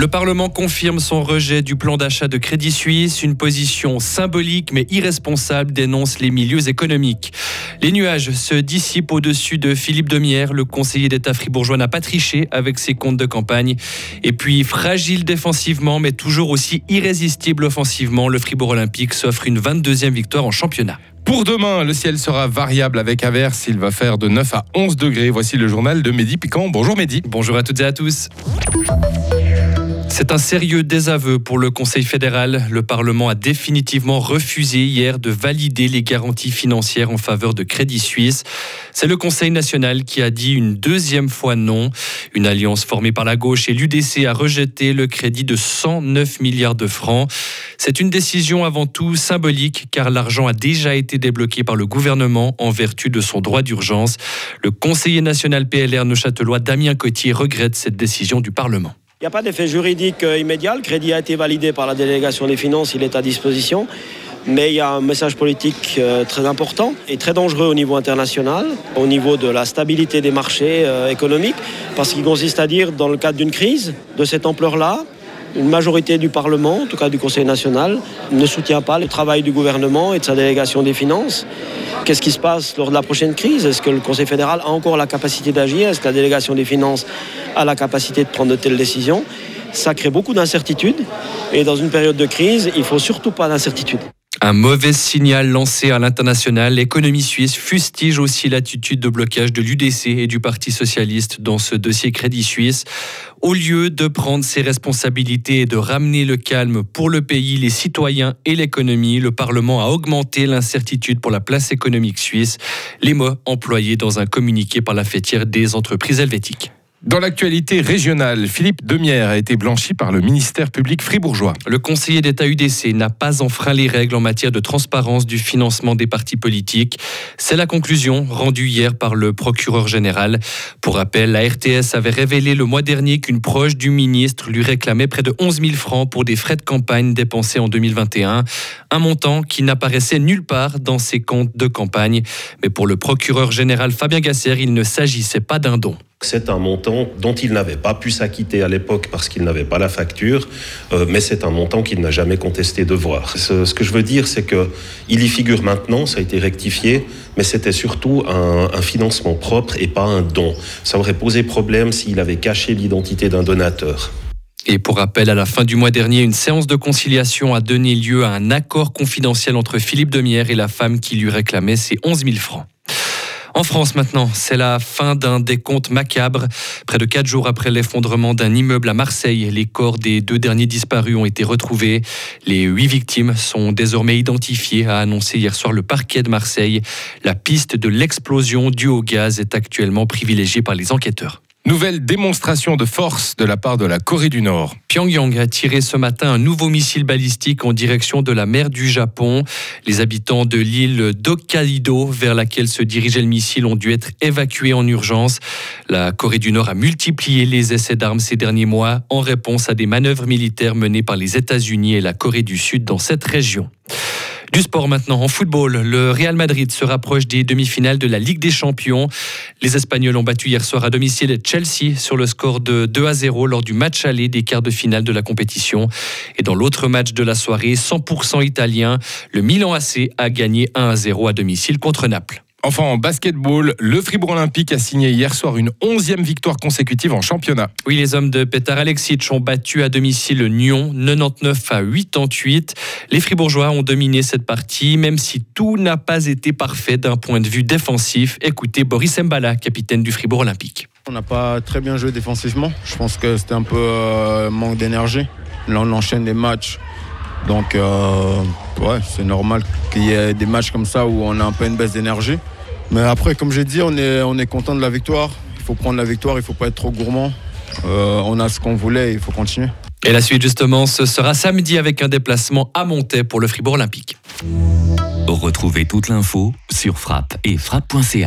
Le Parlement confirme son rejet du plan d'achat de Crédit Suisse, une position symbolique mais irresponsable dénonce les milieux économiques. Les nuages se dissipent au-dessus de Philippe Demière, le conseiller d'État fribourgeois n'a pas triché avec ses comptes de campagne. Et puis fragile défensivement mais toujours aussi irrésistible offensivement, le Fribourg Olympique s'offre une 22e victoire en championnat. Pour demain, le ciel sera variable avec averse. Il va faire de 9 à 11 degrés. Voici le journal de Mehdi Piquant. Bonjour Mehdi. Bonjour à toutes et à tous. C'est un sérieux désaveu pour le Conseil fédéral. Le Parlement a définitivement refusé hier de valider les garanties financières en faveur de Crédit Suisse. C'est le Conseil national qui a dit une deuxième fois non. Une alliance formée par la gauche et l'UDC a rejeté le crédit de 109 milliards de francs. C'est une décision avant tout symbolique car l'argent a déjà été débloqué par le gouvernement en vertu de son droit d'urgence. Le conseiller national PLR neuchâtelois Damien Cotier regrette cette décision du Parlement. Il n'y a pas d'effet juridique euh, immédiat. Le crédit a été validé par la délégation des finances, il est à disposition. Mais il y a un message politique euh, très important et très dangereux au niveau international, au niveau de la stabilité des marchés euh, économiques, parce qu'il consiste à dire, dans le cadre d'une crise de cette ampleur-là, une majorité du Parlement, en tout cas du Conseil national, ne soutient pas le travail du gouvernement et de sa délégation des finances. Qu'est-ce qui se passe lors de la prochaine crise? Est-ce que le Conseil fédéral a encore la capacité d'agir? Est-ce que la délégation des finances a la capacité de prendre de telles décisions? Ça crée beaucoup d'incertitudes. Et dans une période de crise, il ne faut surtout pas d'incertitude. Un mauvais signal lancé à l'international. L'économie suisse fustige aussi l'attitude de blocage de l'UDC et du Parti socialiste dans ce dossier Crédit Suisse. Au lieu de prendre ses responsabilités et de ramener le calme pour le pays, les citoyens et l'économie, le Parlement a augmenté l'incertitude pour la place économique suisse. Les mots employés dans un communiqué par la fêtière des entreprises helvétiques. Dans l'actualité régionale, Philippe Demière a été blanchi par le ministère public fribourgeois. Le conseiller d'État UDC n'a pas enfreint les règles en matière de transparence du financement des partis politiques. C'est la conclusion rendue hier par le procureur général. Pour rappel, la RTS avait révélé le mois dernier qu'une proche du ministre lui réclamait près de 11 000 francs pour des frais de campagne dépensés en 2021. Un montant qui n'apparaissait nulle part dans ses comptes de campagne. Mais pour le procureur général Fabien Gasser, il ne s'agissait pas d'un don. C'est un montant dont il n'avait pas pu s'acquitter à l'époque parce qu'il n'avait pas la facture, euh, mais c'est un montant qu'il n'a jamais contesté devoir. Ce, ce que je veux dire, c'est que il y figure maintenant, ça a été rectifié, mais c'était surtout un, un, financement propre et pas un don. Ça aurait posé problème s'il avait caché l'identité d'un donateur. Et pour rappel, à la fin du mois dernier, une séance de conciliation a donné lieu à un accord confidentiel entre Philippe Demière et la femme qui lui réclamait ses 11 000 francs. En France maintenant, c'est la fin d'un décompte macabre. Près de quatre jours après l'effondrement d'un immeuble à Marseille, les corps des deux derniers disparus ont été retrouvés. Les huit victimes sont désormais identifiées, a annoncé hier soir le parquet de Marseille. La piste de l'explosion due au gaz est actuellement privilégiée par les enquêteurs. Nouvelle démonstration de force de la part de la Corée du Nord. Pyongyang a tiré ce matin un nouveau missile balistique en direction de la mer du Japon. Les habitants de l'île d'Hokkaido, vers laquelle se dirigeait le missile, ont dû être évacués en urgence. La Corée du Nord a multiplié les essais d'armes ces derniers mois en réponse à des manœuvres militaires menées par les États-Unis et la Corée du Sud dans cette région. Du sport maintenant en football. Le Real Madrid se rapproche des demi-finales de la Ligue des Champions. Les Espagnols ont battu hier soir à domicile Chelsea sur le score de 2 à 0 lors du match aller des quarts de finale de la compétition. Et dans l'autre match de la soirée, 100% italien, le Milan AC a gagné 1 à 0 à domicile contre Naples. Enfin, en basketball, le Fribourg Olympique a signé hier soir une onzième victoire consécutive en championnat. Oui, les hommes de Petar Alexic ont battu à domicile Nyon 99 à 88. Les Fribourgeois ont dominé cette partie, même si tout n'a pas été parfait d'un point de vue défensif. Écoutez Boris Mbala, capitaine du Fribourg Olympique. On n'a pas très bien joué défensivement. Je pense que c'était un peu euh, manque d'énergie. Là, on enchaîne des matchs donc, euh, ouais, c'est normal qu'il y ait des matchs comme ça où on a un peu une baisse d'énergie. Mais après, comme j'ai dit, on est, on est content de la victoire. Il faut prendre la victoire, il ne faut pas être trop gourmand. Euh, on a ce qu'on voulait, il faut continuer. Et la suite, justement, ce sera samedi avec un déplacement à Montaix pour le Fribourg Olympique. Retrouvez toute l'info sur frappe et frappe.ch.